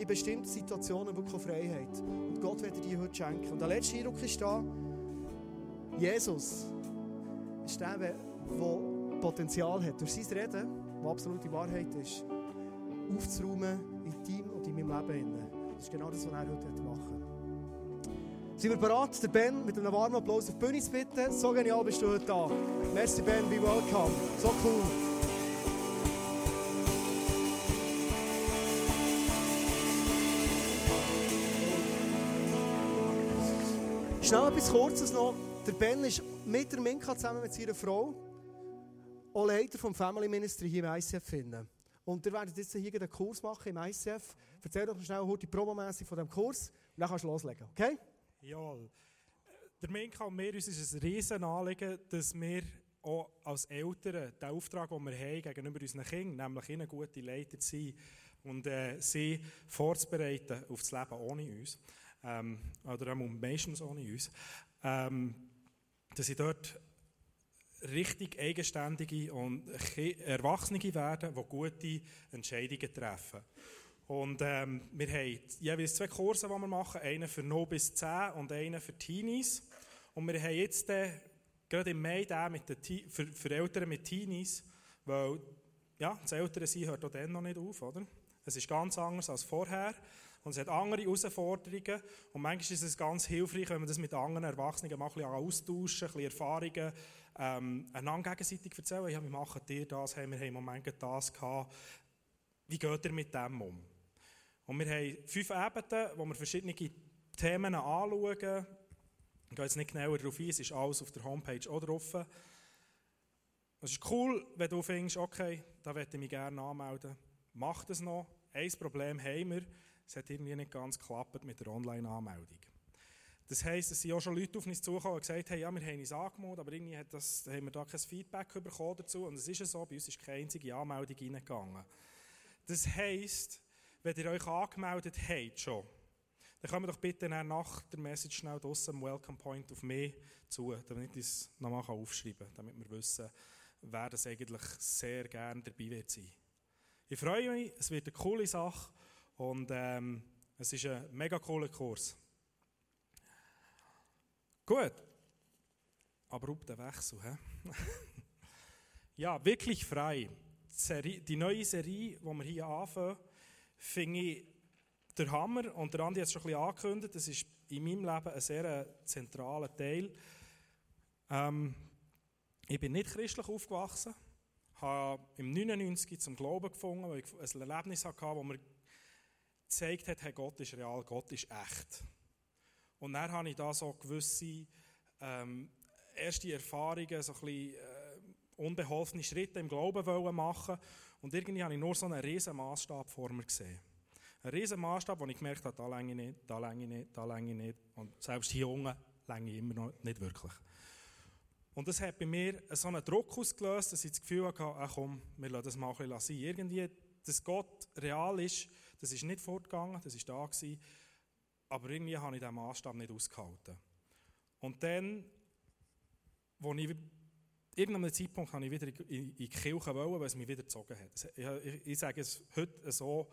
in bestimmten Situationen wirklich Freiheit. Und Gott wird dir die heute schenken. Und der letzte Eindruck ist da, Jesus ist der, der Potenzial hat, durch sein Reden, was absolute Wahrheit ist, aufzuräumen in deinem und in meinem Leben. Das ist genau das, was er heute machen Sind wir bereit, den Ben mit einem warmen Applaus auf die Bühne zu bitten? So genial bist du heute da. Merci Ben, be welcome. So cool. Schnell etwas Kurzes noch. Der Ben ist mit der Minka zusammen mit seiner Frau auch Leiter vom Family Ministry hier im ICF finden. Und ihr werdet jetzt hier einen Kurs machen im ICF. Erzähl doch schnell heute promomässig von dem Kurs und dann kannst du loslegen, okay? Jawohl. Der Minka und mir, uns ist ein riesen Anliegen, dass wir auch als Eltern den Auftrag, den wir haben gegenüber unseren Kindern, nämlich ihnen gute Leiter zu sein und äh, sie vorzubereiten auf das Leben ohne uns, ähm, oder meistens ohne uns, ähm, dass sie dort richtig eigenständige und Erwachsene werden, die gute Entscheidungen treffen. Und ähm, wir haben jeweils zwei Kurse, die wir machen, einen für 0 bis 10 und einen für Teenies. Und wir haben jetzt äh, gerade im Mai den mit den für, für Eltern mit Teenies, weil ja, das Ältere sein hört auch dann noch nicht auf, oder? Es ist ganz anders als vorher. Und es hat andere Herausforderungen. Und manchmal ist es ganz hilfreich, wenn man das mit anderen Erwachsenen mal ein bisschen austauschen, ein bisschen Erfahrungen ähm, einander gegenseitig erzählen. Ja, wie machen ihr das? Hey, wir haben im Moment das gehabt. Wie geht ihr mit dem um? Und wir haben fünf Ebenen, wo wir verschiedene Themen anschauen. Ich gehe jetzt nicht genauer darauf ein, es ist alles auf der Homepage auch drauf. Es ist cool, wenn du findest, okay, da möchte ich mich gerne anmelden. Mach das noch. Ein Problem haben wir, es hat irgendwie nicht ganz geklappt mit der Online-Anmeldung. Das heisst, es sind auch schon Leute auf uns zugekommen und gesagt haben, ja, wir haben uns angemeldet, aber irgendwie hat das, haben wir da kein Feedback bekommen dazu. Und es ist so, bei uns ist keine einzige Anmeldung reingegangen. Das heisst, wenn ihr euch angemeldet habt schon, dann kommt doch bitte nach der Message schnell draussen am Welcome Point auf mich zu, damit ich es nochmal aufschreiben kann, damit wir wissen, wer das eigentlich sehr gerne dabei wird sein. Ich freue mich, es wird eine coole Sache und ähm, es ist ein mega cooler Kurs. Gut. Abrupter Wechsel, hä? ja, wirklich frei. Die neue Serie, die wir hier anfangen, finde ich der Hammer. Und der Andi hat es schon ein bisschen angekündigt, das ist in meinem Leben ein sehr zentraler Teil. Ähm, ich bin nicht christlich aufgewachsen, habe im 99 zum Glauben gefunden, weil ich ein Erlebnis hatte, wo mir gezeigt hat, hey, Gott ist real, Gott ist echt. Und dann habe ich da so gewisse ähm, erste Erfahrungen, so ein bisschen äh, unbeholfene Schritte im Glauben wollen machen. Und irgendwie habe ich nur so einen riesen Maßstab vor mir gesehen. Ein riesen Maßstab, wo ich gemerkt habe, da länge ich nicht, da länge ich nicht, da länge ich nicht. Und selbst hier unten länge ich immer noch nicht wirklich. Und das hat bei mir so einen Druck ausgelöst, dass ich das Gefühl hatte, ach komm, wir lassen das mal ein bisschen sein. Irgendwie, dass Gott real ist, das ist nicht fortgegangen, das ist da gewesen. Aber irgendwie habe ich diesen Maßstab nicht ausgehalten. Und dann, als ich irgendeinem Zeitpunkt habe ich wieder in die Kirche wollen, weil es mich wieder gezogen hat. Ich, ich sage es heute so,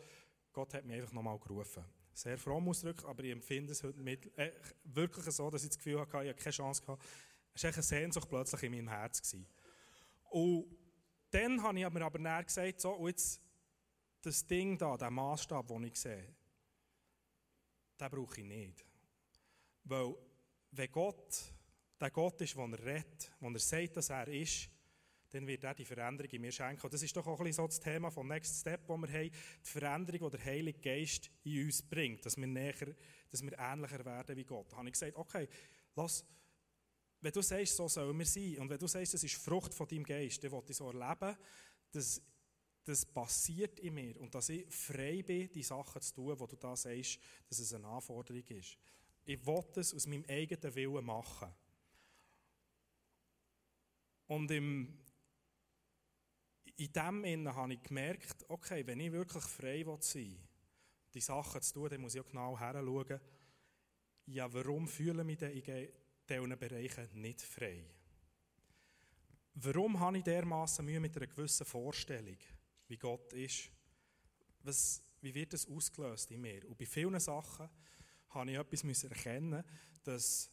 Gott hat mich einfach nochmal gerufen. Sehr fromm ausdrücken, aber ich empfinde es heute mit, äh, wirklich so, dass ich das Gefühl hatte, ich habe keine Chance gehabt. Es war eine Sehnsucht plötzlich in meinem Herz. Gewesen. Und dann habe ich mir aber näher gesagt, so, und jetzt das Ding da, der Maßstab, den ich sehe, den brauche ich nicht. Weil, wenn Gott der Gott ist, der er redet, der er sagt, dass er ist, dann wird er die Veränderung in mir schenken. Und das ist doch auch ein bisschen so das Thema vom Next Step, das wir haben, die Veränderung, die der Heilige Geist in uns bringt, dass wir, näher, dass wir ähnlicher werden wie Gott. Da habe ich gesagt, okay, lass, wenn du sagst, so sollen wir sein, und wenn du sagst, das ist Frucht von deinem Geist, dann will ich so erleben, dass das passiert in mir und dass ich frei bin, die Sachen zu tun, wo du da sagst, dass es eine Anforderung ist. Ich will das aus meinem eigenen Willen machen. Und im, in dem Innen habe ich gemerkt, okay, wenn ich wirklich frei sein will, die Sachen zu tun, dann muss ich auch genau hinschauen, ja, warum fühle ich mich in diesen Bereichen nicht frei? Warum habe ich dermaßen Mühe mit einer gewissen Vorstellung? Wie Gott ist. Was, wie wird das ausgelöst in mir? Und bei vielen Sachen habe ich etwas erkennen, dass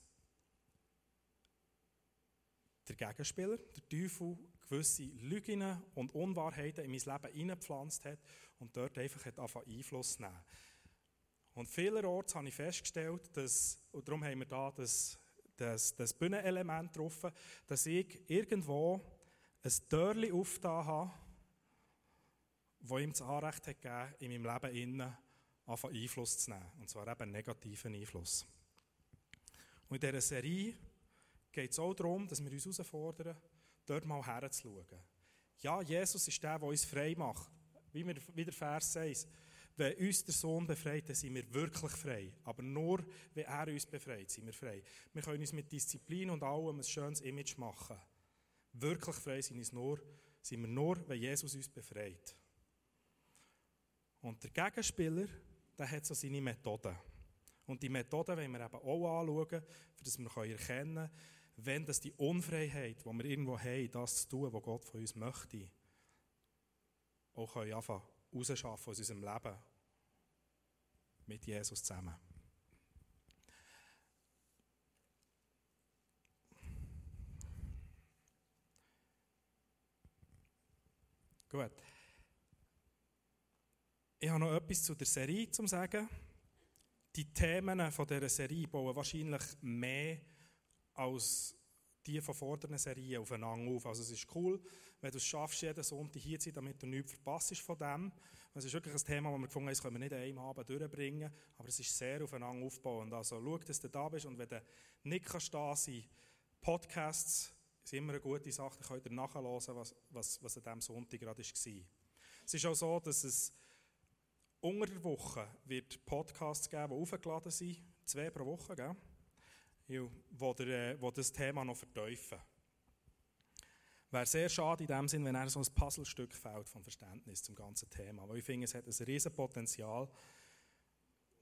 der Gegenspieler, der Teufel, gewisse Lügen und Unwahrheiten in mein Leben hineingepflanzt hat und dort einfach hat Einfluss nehmen. Und vielerorts habe ich festgestellt, dass, und darum haben wir da das, das, das Bühnenelement getroffen, dass ich irgendwo ein Türchen aufgetan habe, das ihm das Anrecht hat gegeben, in meinem Leben innen Einfluss zu nehmen. Und zwar eben negativen Einfluss. Und in dieser Serie geht es auch darum, dass wir uns herausfordern, dort mal herzuschauen. Ja, Jesus ist der, der uns frei macht. Wie, wir, wie der Vers sagt, wenn uns der Sohn befreit, dann sind wir wirklich frei. Aber nur, wenn er uns befreit, sind wir frei. Wir können uns mit Disziplin und allem ein schönes Image machen. Wirklich frei sind, uns nur, sind wir nur, wenn Jesus uns befreit. Und der Gegenspieler, der hat so seine Methoden. Und die Methoden wollen wir eben auch anschauen, damit wir erkennen können, wenn das die Unfreiheit, die wir irgendwo haben, das zu tun, was Gott von uns möchte, auch können anfangen rausschaffen aus unserem Leben mit Jesus zusammen. Gut. Ich habe noch etwas zu der Serie zu sagen. Die Themen von dieser Serie bauen wahrscheinlich mehr als die von vorderen Serien aufeinander auf. Also es ist cool, wenn du es schaffst, jeden Sonntag hier zu sein, damit du nichts verpasst von dem. Es ist wirklich ein Thema, das wir gefunden haben, das können wir nicht an einem Abend durchbringen, aber es ist sehr aufeinander aufbauend. Also schau, dass du da bist und wenn du nicht kannst da sein Podcasts sind immer eine gute Sache, dann könnt ihr nachhören, was, was, was an diesem Sonntag gerade war. Es ist auch so, dass es unter der Woche wird Podcasts geben, die aufgeladen sind, zwei pro Woche, gell? wo, der, wo das Thema noch verteufeln. Wäre sehr schade in dem Sinn, wenn er so ein Puzzlestück fehlt vom Verständnis zum ganzen Thema. Weil ich finde, es hat ein riesiges Potenzial,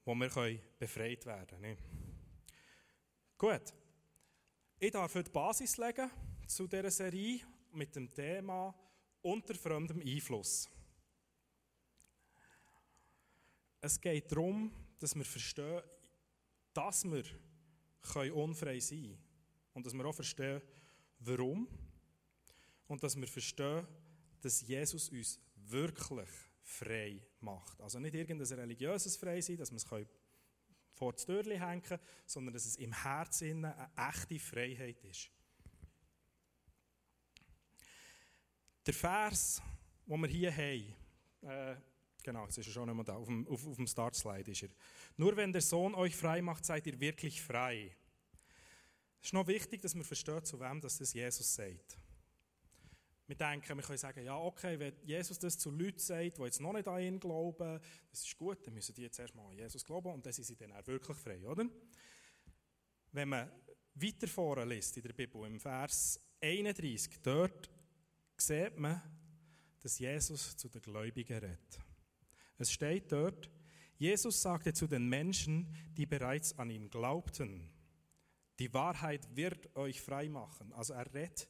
wo wir können befreit werden können. Gut. Ich darf heute die Basis legen zu dieser Serie mit dem Thema unter fremdem Einfluss. Es geht darum, dass wir verstehen, dass wir können unfrei sein Und dass wir auch verstehen, warum. Und dass wir verstehen, dass Jesus uns wirklich frei macht. Also nicht irgendein religiöses Freisein, dass wir es vor das Türchen hängen können, sondern dass es im Herzen eine echte Freiheit ist. Der Vers, den wir hier haben, äh, genau, jetzt ist er schon mehr da, auf dem, auf, auf dem Startslide ist er. Nur wenn der Sohn euch frei macht, seid ihr wirklich frei. Es ist noch wichtig, dass wir verstehen, zu wem das Jesus sagt. Wir denken, wir können sagen, ja, okay, wenn Jesus das zu Leuten sagt, die jetzt noch nicht an ihn glauben, das ist gut, dann müssen die jetzt erstmal an Jesus glauben und dann sind sie dann auch wirklich frei, oder? Wenn man weiter vorne liest in der Bibel, im Vers 31, dort sieht man, dass Jesus zu den Gläubigen redet. Es steht dort, Jesus sagte zu den Menschen, die bereits an ihn glaubten, die Wahrheit wird euch frei machen. Also er redet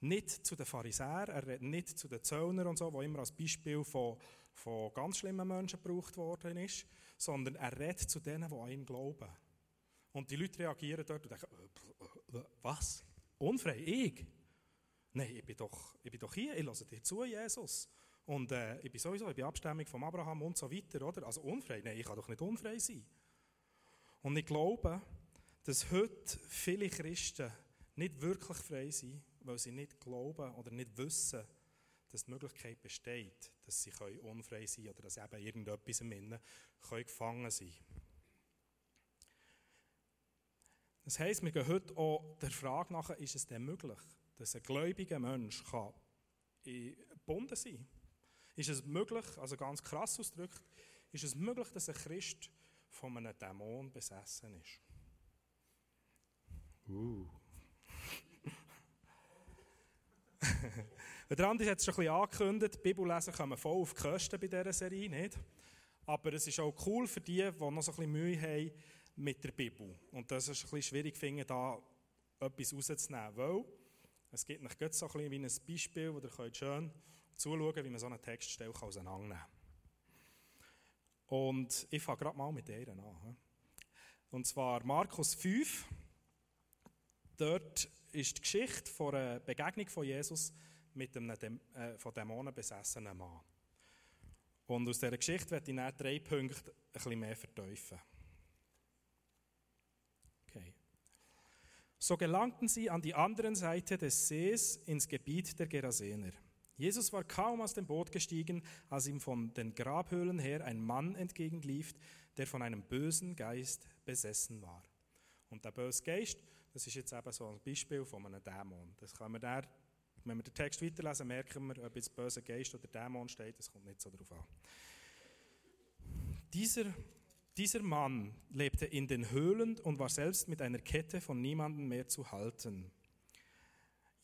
nicht zu den Pharisäern, er redet nicht zu den Zöllnern und so, wo immer als Beispiel von, von ganz schlimmen Menschen gebraucht worden ist, sondern er redet zu denen, die an ihn glauben. Und die Leute reagieren dort und denken, äh, äh, was? Unfrei? Ich? Nein, ich bin doch, ich bin doch hier, ich höre dir zu, Jesus. Und äh, ich bin sowieso, ich bin Abstimmung von Abraham und so weiter, oder? Also unfrei? Nein, ich kann doch nicht unfrei sein. Und ich glaube, dass heute viele Christen nicht wirklich frei sind, weil sie nicht glauben oder nicht wissen, dass die Möglichkeit besteht, dass sie unfrei sein können oder dass eben irgendetwas im Innen gefangen sein können. Das heisst, wir gehen heute auch der Frage nach, ist es denn möglich, dass ein gläubiger Mensch kann gebunden sein kann? Ist es möglich, also ganz krass ausgedrückt, ist es möglich, dass ein Christ von einem Dämon besessen ist? Uh. der Andi hat es schon ein bisschen angekündigt, Bibellesen kommen voll auf die Kosten bei dieser Serie, nicht? Aber es ist auch cool für die, die noch so ein bisschen Mühe haben mit der Bibel. Und das ist ein bisschen schwierig, finde, da etwas rauszunehmen, weil es gibt nicht so ein bisschen wie ein Beispiel, wo ihr schön zuschauen wie man so eine Textstelle auseinandernehmen kann. Und ich fange gerade mal mit der an. Und zwar Markus 5. Dort ist die Geschichte von einer Begegnung von Jesus mit einem äh, von Dämonen besessenen Mann. Und aus dieser Geschichte werde ich dann drei Punkte ein bisschen mehr verteufeln. Okay. So gelangten sie an die andere Seite des Sees ins Gebiet der Gerasener. Jesus war kaum aus dem Boot gestiegen, als ihm von den Grabhöhlen her ein Mann entgegenlief, der von einem bösen Geist besessen war. Und der böse Geist, das ist jetzt eben so ein Beispiel von einem Dämon. Das kann man da, wenn wir den Text weiterlesen, merken wir, ob jetzt böser Geist oder Dämon steht, das kommt nicht so darauf an. Dieser, dieser Mann lebte in den Höhlen und war selbst mit einer Kette von niemandem mehr zu halten.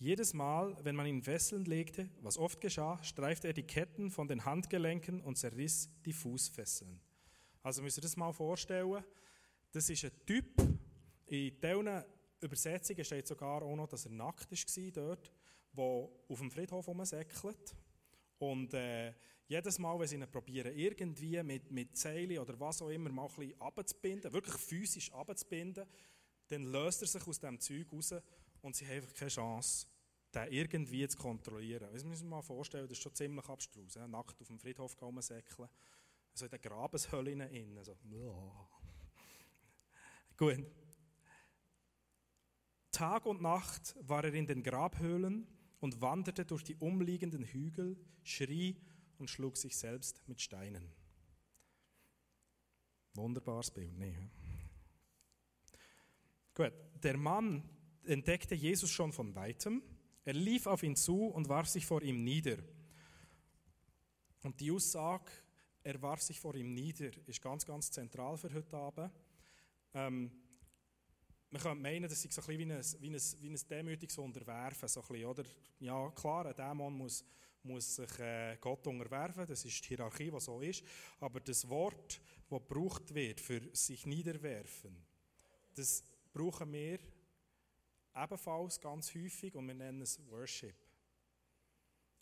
Jedes Mal, wenn man ihn Fesseln legte, was oft geschah, streifte er die Ketten von den Handgelenken und zerriss die Fußfesseln. Also müsst ihr das mal vorstellen. Das ist ein Typ, in diesen Übersetzungen steht sogar auch noch, dass er nackt war dort, der auf dem Friedhof rumsäckelt. Und äh, jedes Mal, wenn sie ihn probieren, irgendwie mit, mit Seilen oder was auch immer mal ein wirklich physisch abzubinden, dann löst er sich aus diesem Zeug raus und sie haben einfach keine Chance, den irgendwie zu kontrollieren. Das müssen wir mal vorstellen, das ist schon ziemlich abstrus. Ja? Nackt auf dem Friedhof säckeln, also in den Grabeshöllen innen. Also, Gut. Tag und Nacht war er in den Grabhöhlen und wanderte durch die umliegenden Hügel, schrie und schlug sich selbst mit Steinen. Wunderbares Bild, nee. Gut, der Mann entdeckte Jesus schon von weitem er lief auf ihn zu und warf sich vor ihm nieder. Und die Aussage, er warf sich vor ihm nieder, ist ganz, ganz zentral für heute Abend. Ähm, man könnte meinen, das ist so ein bisschen wie ein, wie ein, wie ein demütiges Unterwerfen. So ein bisschen, oder? Ja, klar, ein Dämon muss, muss sich äh, Gott unterwerfen, das ist die Hierarchie, die so ist. Aber das Wort, das gebraucht wird für sich niederwerfen, das brauchen wir ebenfalls ganz häufig und wir nennen es Worship.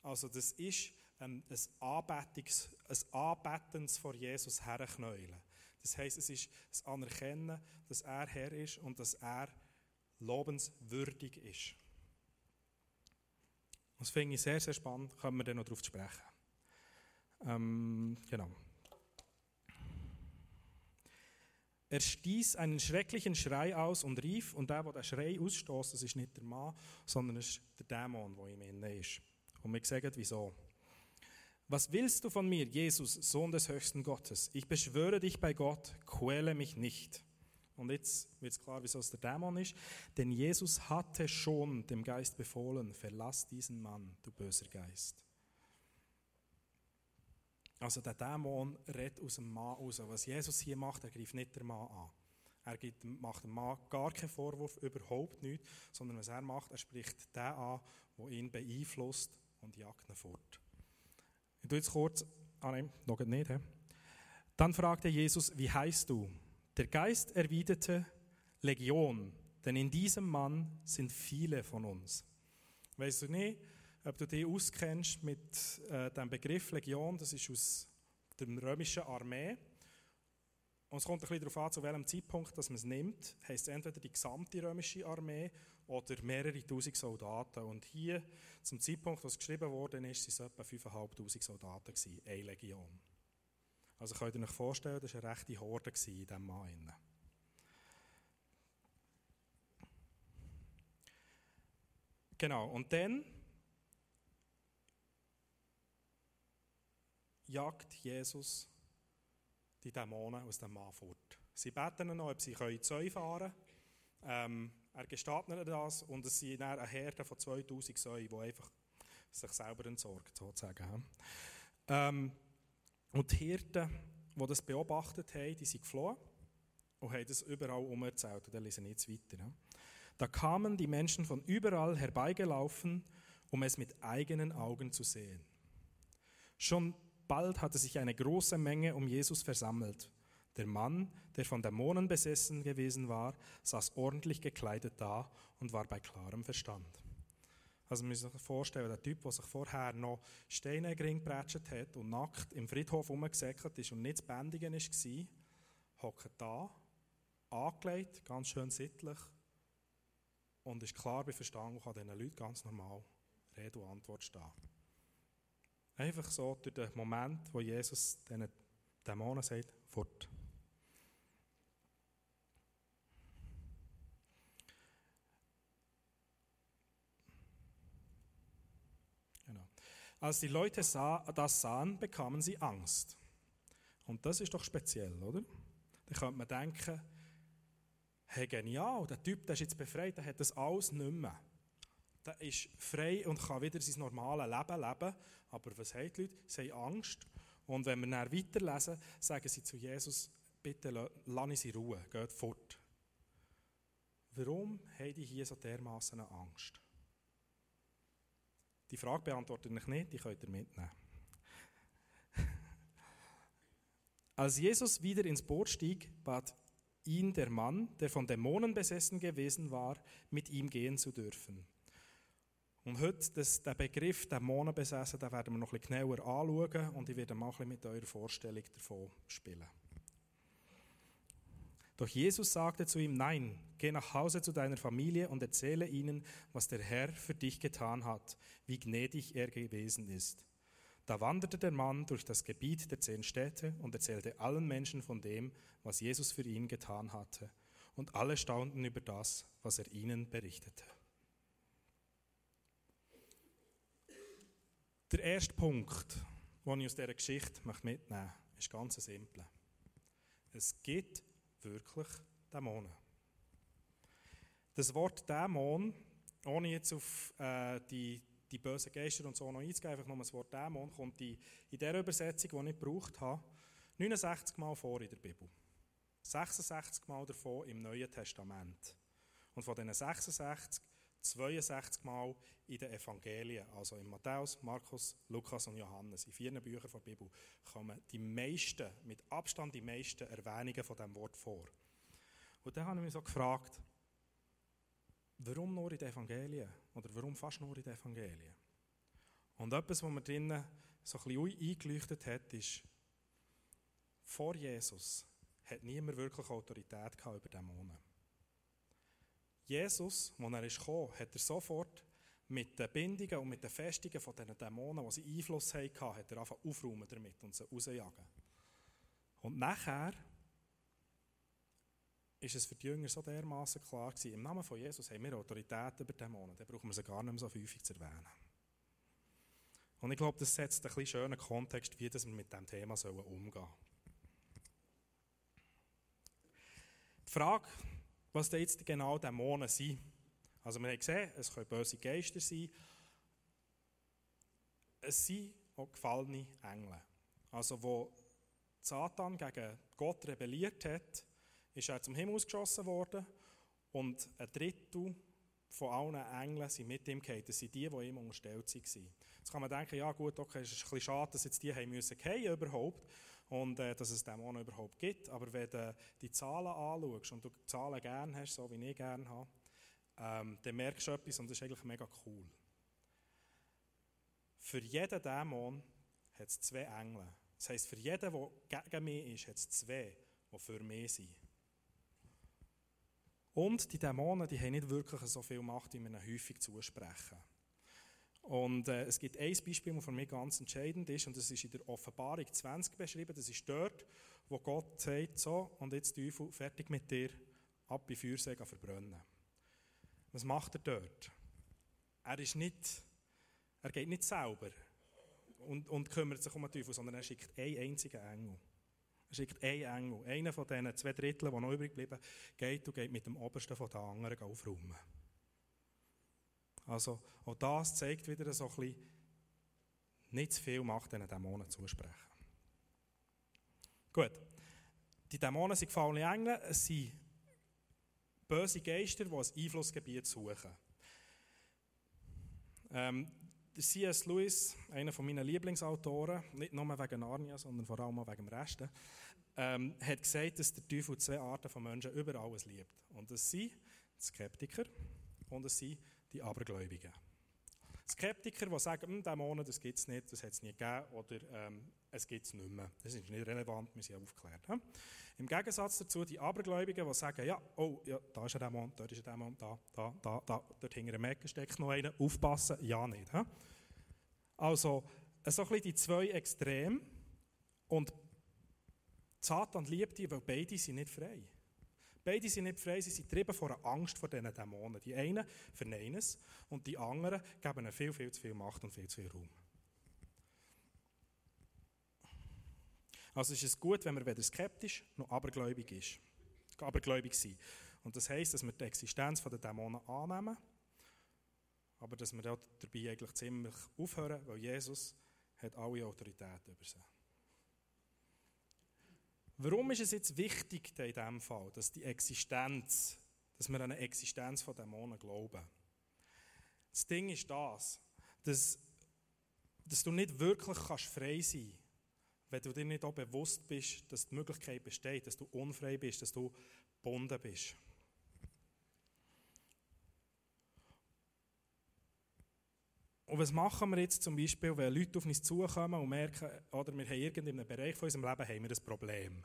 Also das ist ähm, ein, Anbetungs, ein Anbetens vor Jesus herknäulen. Das heißt, es ist das Anerkennen, dass er Herr ist und dass er lobenswürdig ist. Das finde ich sehr, sehr spannend, können wir dann noch darauf sprechen. Ähm, genau. Er stieß einen schrecklichen Schrei aus und rief, und der, der den Schrei ausstößt, das ist nicht der Mann, sondern es ist der Dämon, der ihm inne ist. Und wir sagen, wieso. Was willst du von mir, Jesus, Sohn des höchsten Gottes? Ich beschwöre dich bei Gott, quäle mich nicht. Und jetzt wird es klar, wieso es der Dämon ist. Denn Jesus hatte schon dem Geist befohlen, verlass diesen Mann, du böser Geist. Also der Dämon redet aus dem Mann raus. Was Jesus hier macht, er greift nicht den Mann an. Er macht dem Mann gar keinen Vorwurf, überhaupt nicht, sondern was er macht, er spricht den an, der ihn beeinflusst und jagt ihn fort. Ich tue jetzt kurz, ah nein, noch nicht. He? Dann fragte Jesus, wie heißt du? Der Geist erwiderte, Legion, denn in diesem Mann sind viele von uns. Weißt du nicht, ob du dich auskennst mit äh, dem Begriff Legion, das ist aus der römischen Armee. Und es kommt ein bisschen darauf an, zu welchem Zeitpunkt dass man es nimmt. Heißt entweder die gesamte römische Armee oder mehrere tausend Soldaten. Und hier, zum Zeitpunkt, als es geschrieben worden ist, waren es etwa 5'500 Soldaten, gewesen, eine Legion. Also könnt ihr euch vorstellen, das war eine rechte Horde in diesem Mann. Genau, und dann jagt Jesus die Dämonen aus dem Mann fort. Sie beten ihn noch, ob sie Zäune fahren können. Ähm, er gesteht ihnen das und es sind dann eine Herde von 2000 Säuen, die einfach sich selber entsorgt, sozusagen. Ähm, und die Hirten, die das beobachtet haben, die sind geflohen und haben das überall umerzählt. Und dann lesen wir jetzt weiter. Da kamen die Menschen von überall herbeigelaufen, um es mit eigenen Augen zu sehen. Schon Bald hatte sich eine große Menge um Jesus versammelt. Der Mann, der von Dämonen besessen gewesen war, saß ordentlich gekleidet da und war bei klarem Verstand. Also man muss sich vorstellen, der Typ, der sich vorher noch Steine geprätscht hat und nackt im Friedhof rumgesäckelt ist und nicht zu bändigen war, hockt da, angelegt, ganz schön sittlich und ist klar bei Verstand und kann diesen Leuten ganz normal Rede und Antwort stehen. Einfach so durch den Moment, wo Jesus diesen Dämonen sagt, fort. Genau. Als die Leute das sahen, bekamen sie Angst. Und das ist doch speziell, oder? Da könnte man denken, hey, genial, der Typ der ist jetzt befreit, der hat das alles nicht mehr. Der ist frei und kann wieder sein normales Leben leben. Aber was haben die Leute? Sie haben Angst. Und wenn wir dann weiterlesen, sagen sie zu Jesus, bitte lass sie Ruhe, geht fort. Warum haben die hier so dermaßen Angst? Die Frage beantworte ich nicht, die könnt ihr mitnehmen. Als Jesus wieder ins Boot stieg, bat ihn der Mann, der von Dämonen besessen gewesen war, mit ihm gehen zu dürfen. Und heute, das, den Begriff Dämonen besessen, den werden wir noch ein bisschen genauer anschauen und ich werde mal mit eurer Vorstellung davon spielen. Doch Jesus sagte zu ihm, nein, geh nach Hause zu deiner Familie und erzähle ihnen, was der Herr für dich getan hat, wie gnädig er gewesen ist. Da wanderte der Mann durch das Gebiet der zehn Städte und erzählte allen Menschen von dem, was Jesus für ihn getan hatte. Und alle staunten über das, was er ihnen berichtete. Der erste Punkt, den ich aus dieser Geschichte mitnehmen möchte, ist ganz simpel. Es gibt wirklich Dämonen. Das Wort Dämon, ohne jetzt auf äh, die die bösen Geister und so noch einzugeben, einfach nur das Wort Dämon, kommt die, in der Übersetzung, die ich gebraucht habe, 69 Mal vor in der Bibel. 66 Mal davon im Neuen Testament. Und von diesen 66, 62 Mal in den Evangelien, also in Matthäus, Markus, Lukas und Johannes. In vier Büchern der Bibel kommen die meisten, mit Abstand die meisten Erwähnungen von diesem Wort vor. Und dann habe ich mich so gefragt, warum nur in den Evangelien? Oder warum fast nur in den Evangelien? Und etwas, was mir drinnen so ein bisschen eingeleuchtet hat, ist, vor Jesus hat niemand wirklich Autorität gehabt über Dämonen. Jesus, als er ist hat er sofort mit den Bindungen und mit den Festungen von diesen Dämonen, die sie Einfluss hatten, hat er einfach aufräumen damit und sie rausjagen. Und nachher ist es für die Jünger so dermaßen klar gewesen, im Namen von Jesus haben wir Autorität über Dämonen, dann brauchen wir sie gar nicht mehr so häufig zu erwähnen. Und ich glaube, das setzt einen schönen Kontext, wie wir mit diesem Thema umgehen sollen. Die Frage, was da jetzt genau Dämonen sind, also wir haben gesehen, es können böse Geister sein, es sind auch gefallene Engel. Also wo Satan gegen Gott rebelliert hat, ist er zum Himmel ausgeschossen worden und ein Drittel von allen Engeln sind mit ihm gefallen. Das sind die, die ihm unterstellt waren. Jetzt kann man denken, ja gut, okay, es ist ein bisschen schade, dass jetzt die haben müssen fallen überhaupt und äh, dass es Dämonen überhaupt gibt. Aber wenn du die Zahlen anschaust und du Zahlen gerne hast, so wie ich gerne habe, ähm, dann merkst du etwas und das ist eigentlich mega cool. Für jeden Dämon hat es zwei Engel. Das heisst, für jeden, der gegen mich ist, hat es zwei, die für mich sind. Und die Dämonen, die haben nicht wirklich so viel Macht, wie wir ihnen häufig zusprechen. Und äh, es gibt ein Beispiel, das für mich ganz entscheidend ist, und das ist in der Offenbarung 20 beschrieben. Das ist dort, wo Gott sagt, so, und jetzt Teufel, fertig mit dir, ab in Feuersee verbrennen. Was macht er dort? Er ist nicht, er geht nicht selber und, und kümmert sich um den Teufel, sondern er schickt einen einzigen Engel. Er schickt einen Engel. Einer von diesen zwei Dritteln, die noch übrig bleiben, geht und geht mit dem Obersten von den anderen aufräumen. Also, auch das zeigt wieder so ein bisschen, nicht zu viel Macht diesen Dämonen zusprechen. Gut. Die Dämonen sind gefallene Engel, es sind böse Geister, die ein Einflussgebiet suchen. Ähm, C.S. Lewis, einer meiner Lieblingsautoren, nicht nur wegen Narnia, sondern vor allem auch wegen dem Rest, ähm, hat gesagt, dass der Teufel zwei Arten von Menschen über alles liebt. Und das sind Skeptiker und das sind die Abergläubigen. Skeptiker, die sagen, hm, Dämonen, das gibt es nicht, das hat es nie gegeben oder ähm, es gibt es nicht mehr. Das ist nicht relevant, wir sind aufgeklärt. He? Im Gegensatz dazu die Abergläubigen, die sagen, ja, oh, ja, da ist ein Dämon, dort ist ein Dämon, da, da, da, da, dort hinter einem Ecken steckt noch einer, aufpassen, ja nicht. He? Also, so ein bisschen die zwei Extreme und Satan liebt die, weil beide sind nicht frei. Beide sind nicht frei, sie sind getrieben von einer Angst vor diesen Dämonen. Die einen verneinen es und die anderen geben ihnen viel, viel zu viel Macht und viel zu viel Raum. Also ist es gut, wenn man weder skeptisch noch abergläubig ist. Abergläubig sein. Und das heisst, dass wir die Existenz der Dämonen annehmen, aber dass wir dabei eigentlich ziemlich aufhören, weil Jesus hat alle Autorität über sie. Warum ist es jetzt wichtig in diesem Fall, dass die Existenz, dass wir an eine Existenz von Dämonen glauben? Das Ding ist das, dass, dass du nicht wirklich kannst frei sein kannst, wenn du dir nicht auch bewusst bist, dass die Möglichkeit besteht, dass du unfrei bist, dass du gebunden bist. Und was machen wir jetzt zum Beispiel, wenn Leute auf uns zukommen und merken, oder wir haben irgendeinem Bereich von unserem Leben haben wir ein Problem.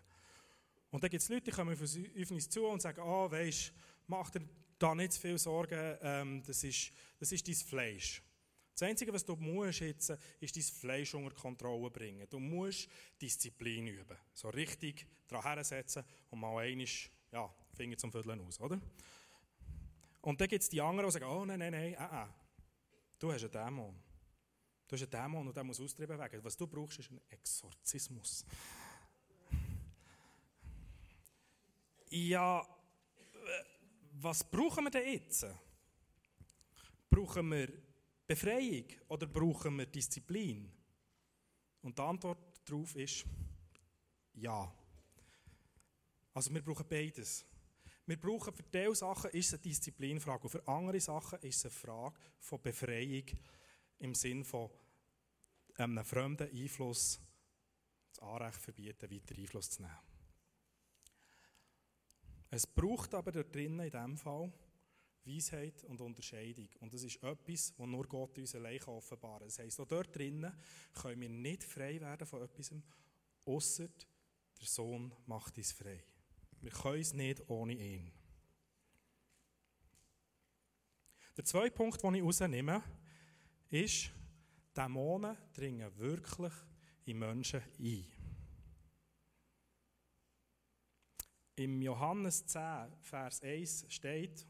Und dann gibt es Leute, die kommen auf uns zu und sagen, ah, oh, weisst, mach dir da nicht zu viel Sorgen, ähm, das, ist, das ist dein Fleisch. Das Einzige, was du musst jetzt, ist dein Fleisch unter Kontrolle bringen. Du musst Disziplin üben. So richtig daran hersetzen und mal einmal, ja, Finger zum Vierteln aus, oder? Und dann gibt es die anderen, die sagen, oh nein, nein, nein, äh, äh. Du hast einen Dämon. Du hast einen Dämon und der muss austrieben werden. Was du brauchst, ist ein Exorzismus. Ja, was brauchen wir denn jetzt? Brauchen wir Befreiung oder brauchen wir Disziplin? Und die Antwort darauf ist ja. Also wir brauchen beides. Wir brauchen für diese Sachen ist es eine Disziplinfrage und für andere Sachen ist es eine Frage von Befreiung im Sinn von einem fremden Einfluss, das Anrecht verbieten, weiter Einfluss zu nehmen. Es braucht aber da drinnen in diesem Fall Weisheit und Unterscheidung. Und das ist etwas, was nur Gott uns allein offenbaren kann. Das heisst, auch dort drinnen können wir nicht frei werden von etwas, außer der Sohn macht uns frei. Wir können es nicht ohne ihn. Der zweite Punkt, den ich rausnehme, ist, Dämonen dringen wirklich in Menschen ein. Im Johannes 10, Vers 1 steht,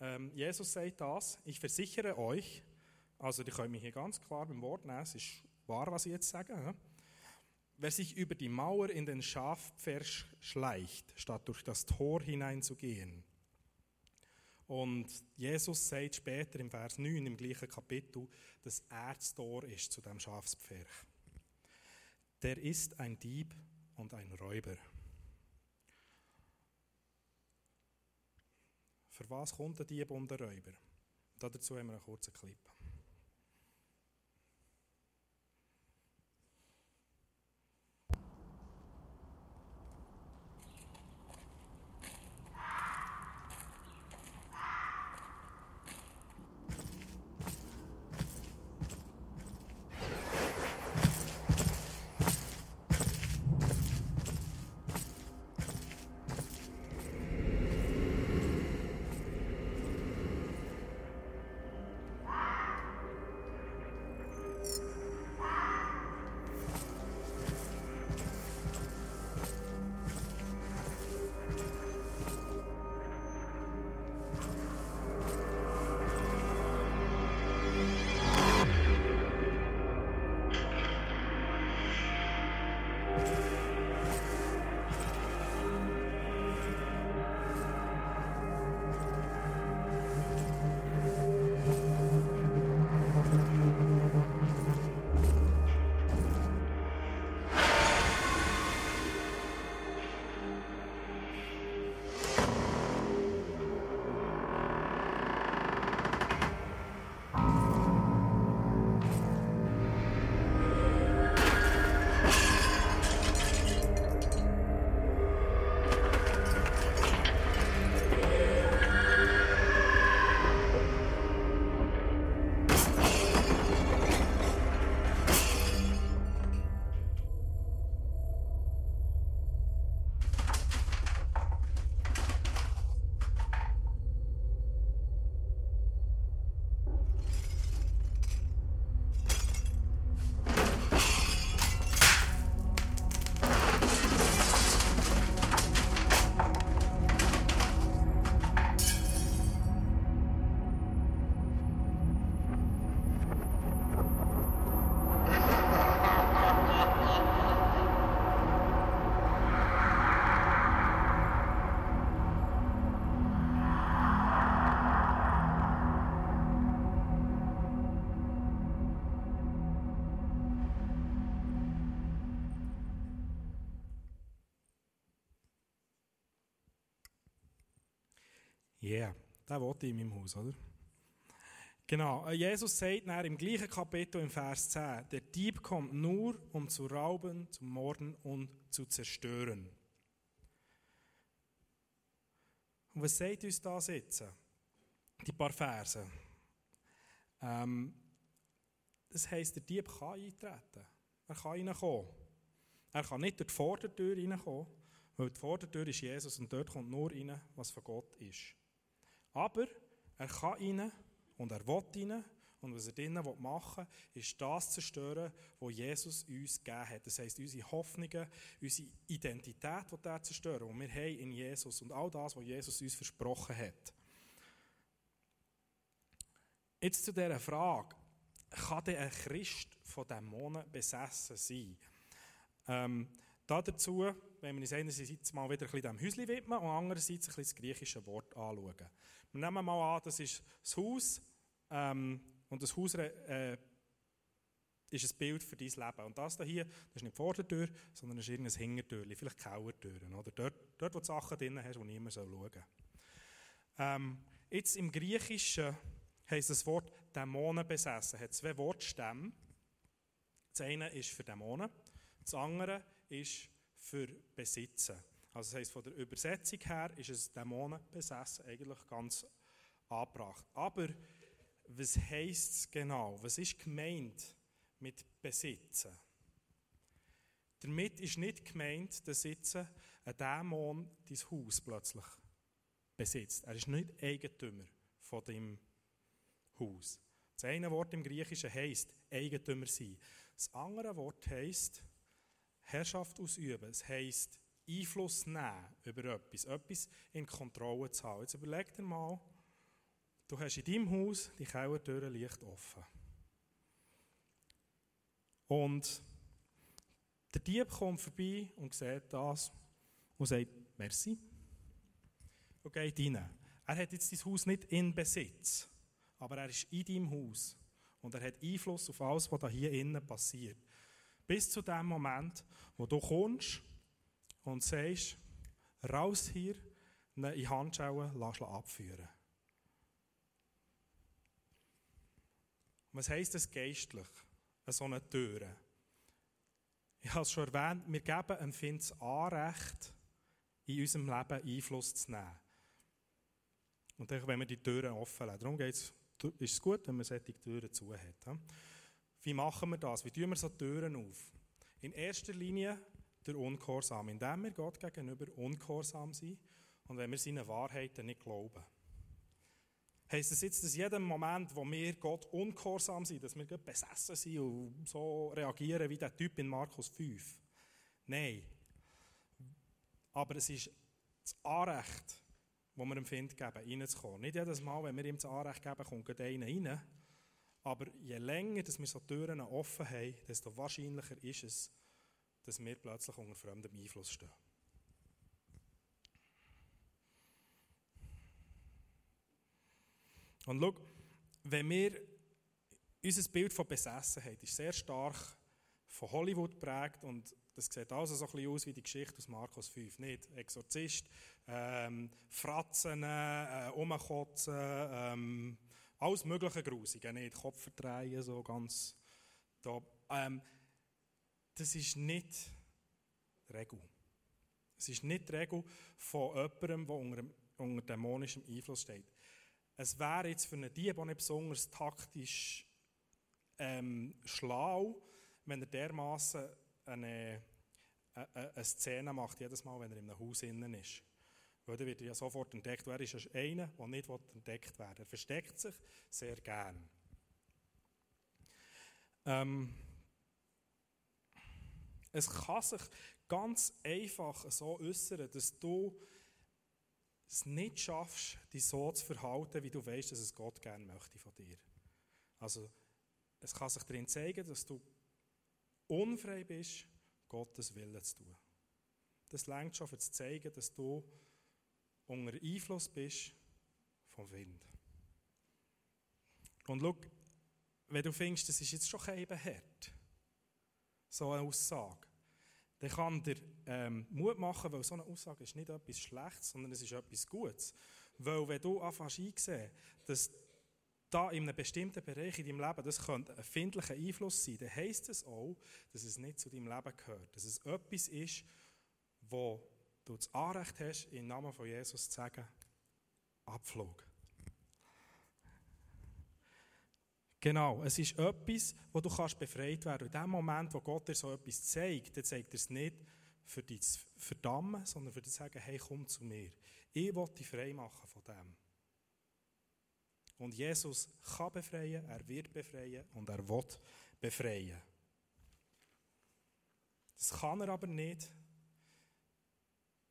ähm, Jesus sagt das, ich versichere euch, also die können mich hier ganz klar beim Wort nehmen, es ist wahr, was ich jetzt sage? Wer sich über die Mauer in den Schafpferch schleicht, statt durch das Tor hineinzugehen. Und Jesus sagt später im Vers 9 im gleichen Kapitel, dass er das Tor ist zu dem Schafspferch. Der ist ein Dieb und ein Räuber. Für was kommt der Dieb und der Räuber? Dazu haben wir einen kurzen Clip. Yeah, der wollte ich in meinem Haus, oder? Genau, äh, Jesus sagt dann im gleichen Kapitel im Vers 10, der Dieb kommt nur, um zu rauben, zu morden und zu zerstören. Und was sagt uns das jetzt? Die paar Verse. Ähm, das heisst, der Dieb kann eintreten. Er kann reinkommen. Er kann nicht durch die Vordertür reinkommen, weil die Vordertür ist Jesus und dort kommt nur rein, was von Gott ist. Aber er kann rein und er will rein. Und was er drinnen machen will, ist das zerstören, was Jesus uns gegeben hat. Das heisst, unsere Hoffnungen, unsere Identität die er zerstören, die wir haben in Jesus und all das, was Jesus uns versprochen hat. Jetzt zu dieser Frage, kann denn ein Christ von Dämonen besessen sein? Ähm, dazu, wenn wir uns einerseits mal wieder ein bisschen dem Häuschen widmen und andererseits ein bisschen das griechische Wort anschauen. Wir nehmen mal an, das ist das Haus ähm, und das Haus äh, ist ein Bild für dein Leben. Und das hier, das ist nicht die Vordertür, sondern ist irgendein Hintertür, vielleicht Kauertüren. Oder dort, dort, wo du Sachen drin hast, die niemand schauen soll. Ähm, jetzt im Griechischen heisst das Wort Dämonen besessen, hat zwei Wortstämme. Das eine ist für Dämonen, das andere ist für Besitzen. Also das heisst, von der Übersetzung her ist es Dämonen besessen eigentlich ganz angebracht. Aber was heisst es genau? Was ist gemeint mit Besitzen? Damit ist nicht gemeint, dass jetzt ein Dämon dein Haus plötzlich besitzt. Er ist nicht Eigentümer von deinem Haus. Das eine Wort im Griechischen heisst Eigentümer sein. Das andere Wort heisst Herrschaft ausüben. Es heisst Einfluss nehmen über etwas, etwas in Kontrolle zu haben. Jetzt überleg dir mal, Du hast in deinem Haus die Kellertüren leicht offen. Und der Dieb kommt vorbei und sieht das und sagt, merci. Und geht rein. Er hat jetzt dein Haus nicht in Besitz, aber er ist in deinem Haus. Und er hat Einfluss auf alles, was da hier innen passiert. Bis zu dem Moment, wo du kommst und sagst, raus hier, in Handschuhe, lass abführen. Was heisst das geistlich? So eine Tür. Ich habe es schon erwähnt, wir geben einem Find das Anrecht, in unserem Leben Einfluss zu nehmen. Und dann, wenn wir die Türen offen lassen. Darum ist es gut, wenn man solche Türen zu hat. Wie machen wir das? Wie tun wir so Türen auf? In erster Linie der Ungehorsam, indem wir Gott gegenüber ungehorsam sind und wenn wir seinen Wahrheiten nicht glauben. Heißt das jetzt, dass jedem Moment, wo wir Gott ungehorsam sind, dass wir besessen sind und so reagieren wie der Typ in Markus 5? Nein. Aber es ist das Anrecht, das wir dem Find geben, reinzukommen. Nicht jedes Mal, wenn wir ihm das Anrecht geben, kommt einer rein. Aber je länger dass wir so Türen offen haben, desto wahrscheinlicher ist es, dass wir plötzlich unter fremdem Einfluss stehen. Und schau, wenn wir unser Bild von Besessenheit ist sehr stark von Hollywood geprägt und das sieht also so ein bisschen aus wie die Geschichte aus Markus 5. Nicht Exorzist, ähm, Fratzen, äh, Umkotzen, ähm, alles mögliche Grusige, nicht Kopf verdrehen, so ganz da. Ähm, das ist nicht die Regel. Es ist nicht die Regel von jemandem, der unter, unter dämonischem Einfluss steht. Es wäre jetzt für einen Dieb auch nicht besonders taktisch ähm, schlau, wenn er dermaßen eine, eine, eine, Szene macht, jedes Mal, wenn er in einem Haus innen ist. Weil dann wird er ja sofort entdeckt. Er ist einer, der nicht entdeckt werden. Er versteckt sich sehr gern. Ähm, es kann sich ganz einfach so äußern, dass du es nicht schaffst, dich so zu verhalten, wie du weißt, dass es Gott gerne möchte von dir. Also, es kann sich darin zeigen, dass du unfrei bist, Gottes Willen zu tun. Das längt schon, um zu zeigen, dass du unter Einfluss bist vom Wind. Und schau, wenn du findest, das ist jetzt schon eben hart, so eine Aussage, dann kann dir ähm, Mut machen, weil so eine Aussage ist nicht etwas Schlechtes, sondern es ist etwas Gutes. Weil wenn du anfängst einsehen, dass da in einem bestimmten Bereich in deinem Leben, das könnte ein findlicher Einfluss sein, dann heisst es auch, dass es nicht zu deinem Leben gehört. Dass es etwas ist, wo du das Anrecht hast, im Namen von Jesus zu sagen, Abflug. Genau, es ist etwas, wo du kannst befreit werden. In dem Moment, wo Gott dir so etwas zeigt, dann zeigt er es nicht für dich zu verdammen, sondern für dich zu sagen, hey, komm zu mir. Ich will dich frei machen von dem. Und Jesus kann befreien, er wird befreien und er will befreien. Das kann er aber nicht,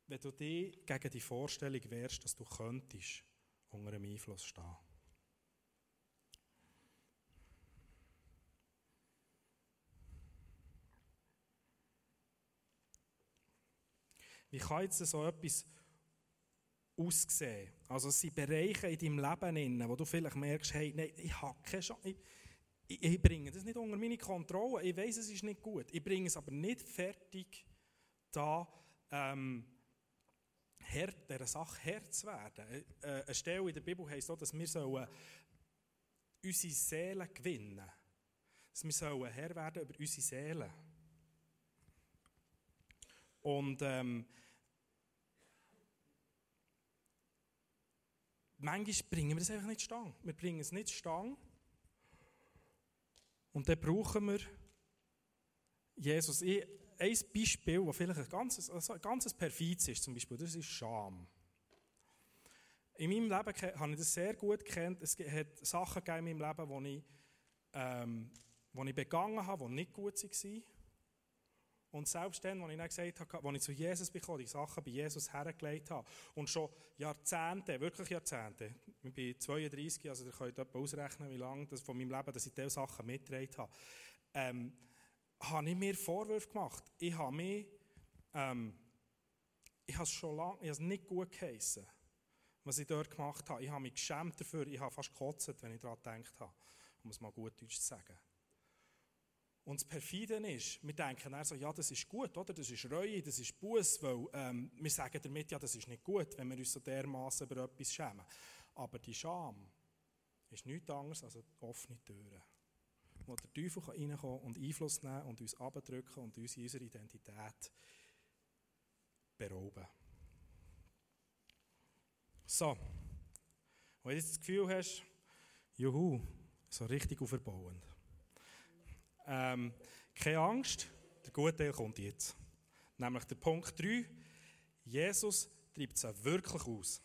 wenn du dich gegen die Vorstellung wehrst, dass du könntest unter einem Einfluss stehen. Wie kann jetzt so etwas aussehen? Also es sind Bereiche in deinem Leben, wo du vielleicht merkst, hey, nein, ich habe keine Chance. Ich, ich, ich, bringe das nicht unter meine Kontrolle. Ich weiß, es ist nicht gut. Ich bringe es aber nicht fertig, da ähm, Herr, dieser Sache Herr zu werden. Äh, eine Stelle in der Bibel heisst auch, dass wir sollen unsere Seele gewinnen. Dass wir sollen Herr werden über unsere Seele. Und ähm, manchmal bringen wir das einfach nicht stange. Wir bringen es nicht stange. Und dann brauchen wir Jesus. Ich, ein Beispiel, das vielleicht ein ganzes, also ein ganzes Perfiz ist, zum Beispiel, das ist Scham. In meinem Leben habe ich das sehr gut gekannt. Es hat Sachen gegeben in meinem Leben, die ich, ähm, die ich begangen habe, die nicht gut waren. Und selbst dann, als ich dann gesagt habe, als ich zu Jesus bekam, die Sachen bei Jesus hergelegt habe und schon Jahrzehnte, wirklich Jahrzehnte, ich bin 32, also ihr könnt etwa ausrechnen, wie lange das von meinem Leben, dass ich diese Sachen mitgetragen habe, ähm, habe ich mir Vorwürfe gemacht. Ich habe mich, ähm, ich habe es schon lange, ich habe es nicht gut geheissen, was ich dort gemacht habe. Ich habe mich geschämt dafür, ich habe fast gekotzt, wenn ich daran gedacht habe, um es mal gut Deutsch zu sagen. Und das Perfide ist, wir denken dann so, ja, das ist gut, oder? Das ist Reue, das ist Buß, weil ähm, wir sagen damit, ja, das ist nicht gut, wenn wir uns so dermaßen über etwas schämen. Aber die Scham ist nichts anderes als offene Türen, wo der Teufel kann und Einfluss nehmen und uns abdrücken und uns unsere Identität berauben. So, wenn du jetzt das Gefühl hast, juhu, so richtig auferbauend. Ähm, keine Angst, der gute Teil kommt jetzt. Nämlich der Punkt 3, Jesus treibt es wirklich aus.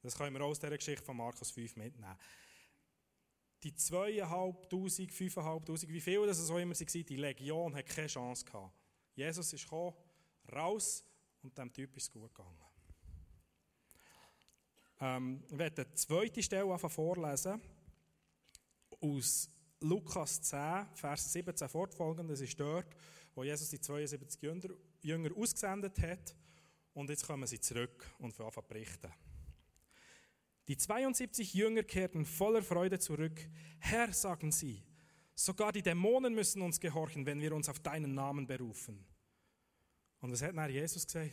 Das können wir auch aus dieser Geschichte von Markus 5 mitnehmen. Die 2'500, 5'500, wie viele das auch immer waren, die Legion hat keine Chance gehabt. Jesus ist gekommen, raus und dem Typ ist es gut gegangen. Ähm, ich werde die zweite Stelle vorlesen aus Lukas 10, Vers 17 fortfolgend, das ist dort, wo Jesus die 72 Jünger, Jünger ausgesendet hat. Und jetzt kommen sie zurück und fangen an berichten. Die 72 Jünger kehrten voller Freude zurück. Herr, sagen sie, sogar die Dämonen müssen uns gehorchen, wenn wir uns auf deinen Namen berufen. Und was hat dann Jesus gesagt?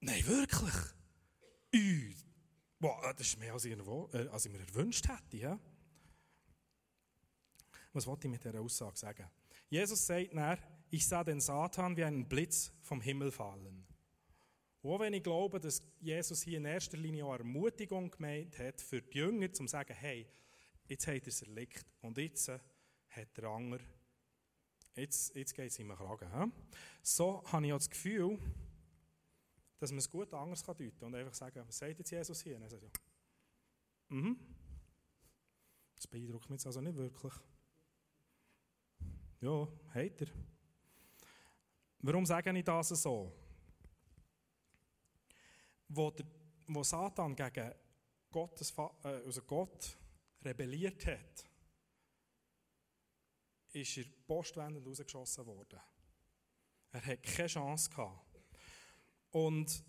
Nein, wirklich? Ui, boah, das ist mehr, äh, als ich mir erwünscht hätte. Ja? Was wollte ich mit dieser Aussage sagen? Jesus sagt nach, ich sah den Satan wie einen Blitz vom Himmel fallen. Auch wenn ich glaube, dass Jesus hier in erster Linie auch Ermutigung gemeint hat für die Jünger, um zu sagen, hey, jetzt hat er es erlegt und jetzt äh, hat der andere, jetzt, jetzt geht es ihm Kragen. He? So habe ich auch das Gefühl, dass man es gut anders kann deuten kann und einfach sagen, was sagt jetzt Jesus hier? Und er sagt, ja, mhm. Das beeindruckt mich jetzt also nicht wirklich. Ja, hat er. Warum sage ich das so? Wo, der, wo Satan gegen Gottes, äh, also Gott rebelliert hat, ist er postwendend rausgeschossen worden. Er hat keine Chance gehabt. Und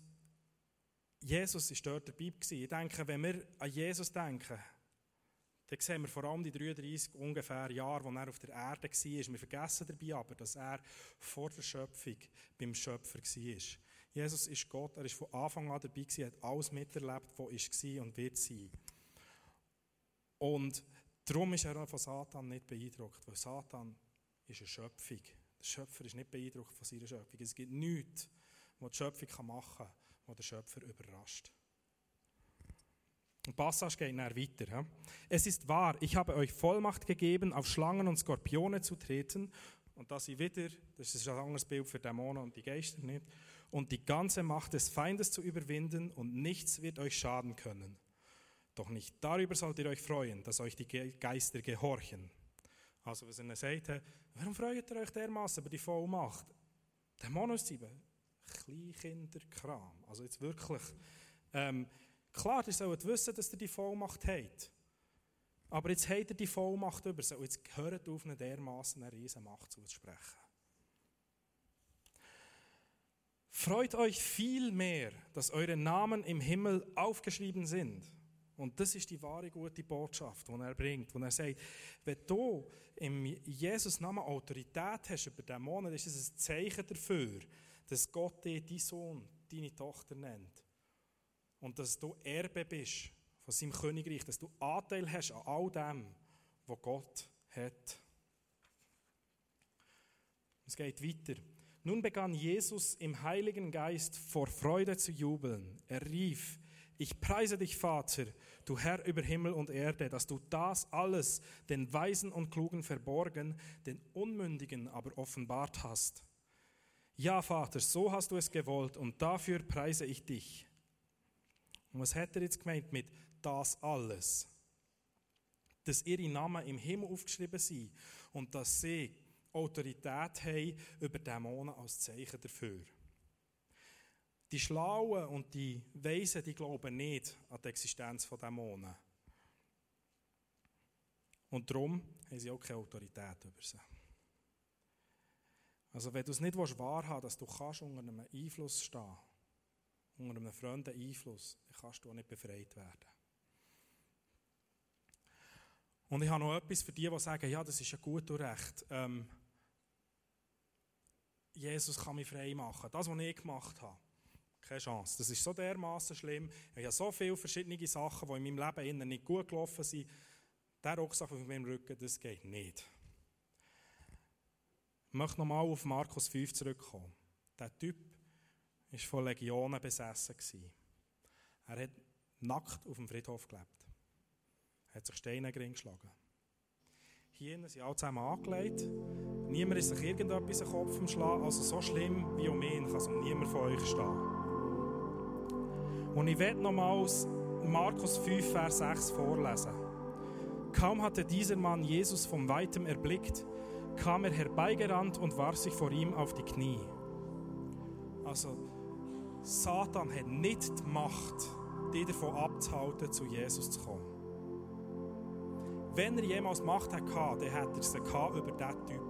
Jesus war dort dabei. Ich denke, wenn wir an Jesus denken, dann sehen wir vor allem die 33 ungefähr Jahre, wo er auf der Erde war. Wir vergessen dabei aber, dass er vor der Schöpfung beim Schöpfer war. Jesus ist Gott, er ist von Anfang an dabei gewesen, hat alles miterlebt, was war und wird sein. Und darum ist er auch von Satan nicht beeindruckt, weil Satan ist eine Schöpfung. Der Schöpfer ist nicht beeindruckt von seiner Schöpfung. Es gibt nichts, was die Schöpfung machen kann, was der Schöpfer überrascht. Passage geht dann weiter. Es ist wahr, ich habe euch Vollmacht gegeben, auf Schlangen und Skorpione zu treten. Und da sie wieder, das ist ein anderes Bild für Dämonen und die Geister nicht, und die ganze Macht des Feindes zu überwinden und nichts wird euch schaden können. Doch nicht darüber sollt ihr euch freuen, dass euch die Geister gehorchen. Also, was er sagt, warum freut ihr euch dermaßen über die Vollmacht? Dämonen sind Kleinkinderkram. Also jetzt wirklich, ähm, klar, ihr sollt wissen, dass ihr die Vollmacht habt. Aber jetzt habt ihr die Vollmacht über sie. Und jetzt hört auf, eine dermaßen eine riesen Macht zuzusprechen. Freut euch viel mehr, dass eure Namen im Himmel aufgeschrieben sind. Und das ist die wahre gute Botschaft, die er bringt. Wo er sagt, wenn du im Jesus Namen Autorität hast über Dämonen, ist es ein Zeichen dafür, dass Gott dir deinen Sohn, deine Tochter nennt. Und dass du Erbe bist von seinem Königreich, dass du Anteil hast an all dem, was Gott hat. Es geht weiter. Nun begann Jesus im Heiligen Geist vor Freude zu jubeln. Er rief, ich preise dich, Vater, du Herr über Himmel und Erde, dass du das alles den Weisen und Klugen verborgen, den Unmündigen aber offenbart hast. Ja, Vater, so hast du es gewollt und dafür preise ich dich. Und was hat er jetzt gemeint mit das alles? Dass ihre Namen im Himmel aufgeschrieben sind und dass sie Autorität haben über Dämonen als Zeichen dafür. Die Schlauen und die Weisen, die glauben nicht an die Existenz von Dämonen. Und darum haben sie auch keine Autorität über sie. Also wenn du es nicht wahrhaben willst, dass du kannst unter einem Einfluss stehen unter einem fremden Einfluss, kannst du nicht befreit werden. Und ich habe noch etwas für die, die sagen, ja, das ist ja gut und recht. Ähm, Jesus kann mich frei machen. Das, was ich gemacht habe, keine Chance. Das ist so dermaßen schlimm. Ich habe so viele verschiedene Sachen, die in meinem Leben nicht gut gelaufen sind. Der Rucksack auf meinem Rücken, das geht nicht. Ich möchte nochmal auf Markus 5 zurückkommen. Der Typ war von Legionen besessen. Er hat nackt auf dem Friedhof gelebt. Er hat sich Steine geschlagen. Hier sind alle zusammen angelegt. Niemand ist sich irgendetwas in Kopf am Schlagen. Also so schlimm wie um ihn kann es um niemand von euch stehen. Und ich werde nochmals Markus 5, Vers 6 vorlesen. Kaum hatte dieser Mann Jesus von weitem erblickt, kam er herbeigerannt und warf sich vor ihm auf die Knie. Also, Satan hat nicht die Macht, die davon abzuhalten, zu Jesus zu kommen. Wenn er jemals Macht hatte, dann hat er sie über diesen Typ.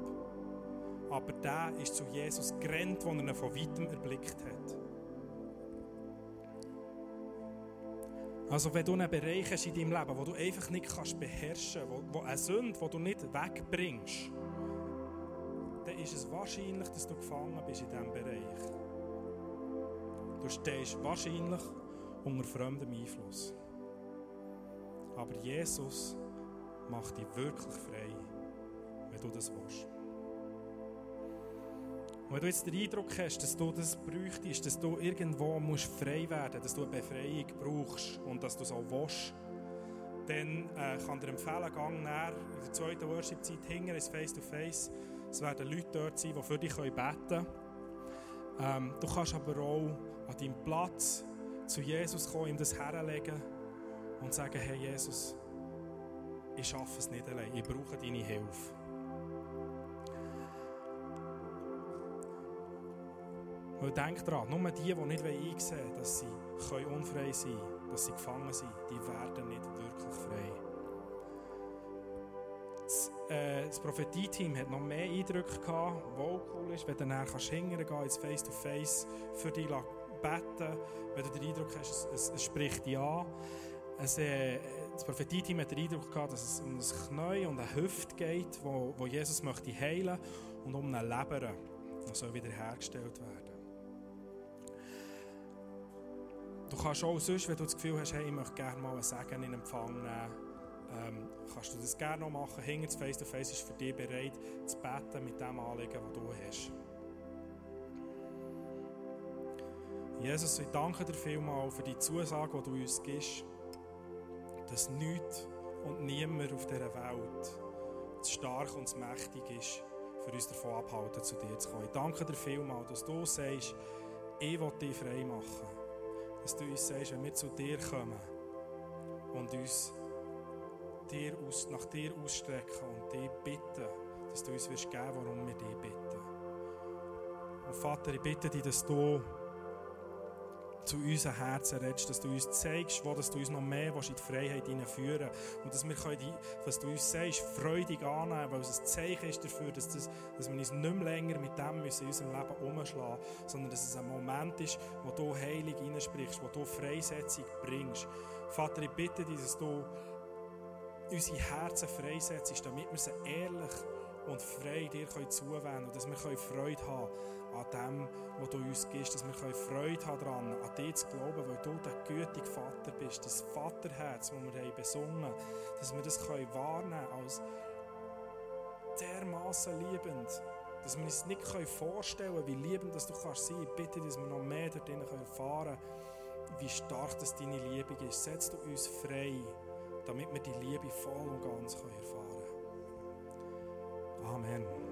Aber der ist zu Jesus gerannt, als er ihn von weitem erblickt hat. Also wenn du einen Bereich hast in deinem Leben, wo du einfach nicht kannst beherrschen kannst, wo, wo eine Sünde, die du nicht wegbringst, dann ist es wahrscheinlich, dass du gefangen bist in diesem Bereich. Du stehst wahrscheinlich unter fremdem Einfluss. Aber Jesus macht dich wirklich frei, wenn du das willst. Und wenn du jetzt den Eindruck hast, dass du das bräuchtest, dass du irgendwo musst frei werden musst, dass du eine Befreiung brauchst und dass du es auch willst, dann äh, kann dir empfehlen, gang näher in der zweiten Worship-Zeit hingern, ins Face-to-Face. Es werden Leute dort sein, die für dich beten können. Ähm, du kannst aber auch an deinem Platz zu Jesus kommen, ihm das herlegen und sagen, hey Jesus, ich schaffe es nicht allein, ich brauche deine Hilfe. Weil denk daran, nur die, die nicht einsehen wollen, dass sie unfrei sein können, dass sie gefangen sind, die werden nicht wirklich frei. Das, äh, das Prophetie-Team hat noch mehr Eindrücke gehabt, wo cool ist, wenn du dann hingehen kannst, Face-to-Face für dich beten, wenn du den Eindruck hast, es, es, es spricht dich an. Es, äh, das Prophetie-Team hat den Eindruck gehabt, dass es um ein Knie und eine Hüfte geht, wo, wo Jesus möchte heilen und um eine Leber, die soll wiederhergestellt werden. du kannst auch sonst, wenn du das Gefühl hast, hey, ich möchte gerne mal ein Segen in Empfang nehmen, ähm, kannst du das gerne noch machen. Hinter das Face-to-Face ist für dich bereit, zu beten mit dem Anliegen, das du hast. Jesus, ich danke dir vielmals für die Zusage, die du uns gibst, dass nichts und niemand auf dieser Welt zu stark und zu mächtig ist, für uns davon abhalten, zu dir zu kommen. Ich danke dir vielmals, dass du sagst, ich will dich frei machen. Dass du uns sagst, wenn wir zu dir kommen und uns dir aus, nach dir ausstrecken und dich bitten, dass du uns wirst geben, warum wir dich bitten. Und Vater, ich bitte dich, dass du zu unseren Herzen redest, dass du uns zeigst, wo dass du uns noch mehr in die Freiheit führen und dass wir die, was du uns sagst, freudig annehmen, weil es ein Zeichen ist dafür, dass, das, dass wir uns nicht mehr länger mit dem müssen in unserem Leben umschlagen sondern dass es ein Moment ist, wo du heilig hineinsprichst, wo du Freisetzung bringst. Vater, ich bitte dich, dass du unsere Herzen freisetzt, damit wir sie ehrlich und frei dir zuwenden können dass wir Freude haben an dem, was du uns gibst, dass wir Freude haben daran, an dich zu glauben, weil du der gütige Vater bist, das Vaterherz, das wir haben besungen dass wir das wahrnehmen können als dermaßen liebend, dass wir uns nicht vorstellen können, wie liebend das du kannst sein. Ich bitte, dass wir noch mehr dort erfahren können, wie stark das deine Liebe ist. Setz du uns frei, damit wir die Liebe voll und ganz erfahren können. Amen.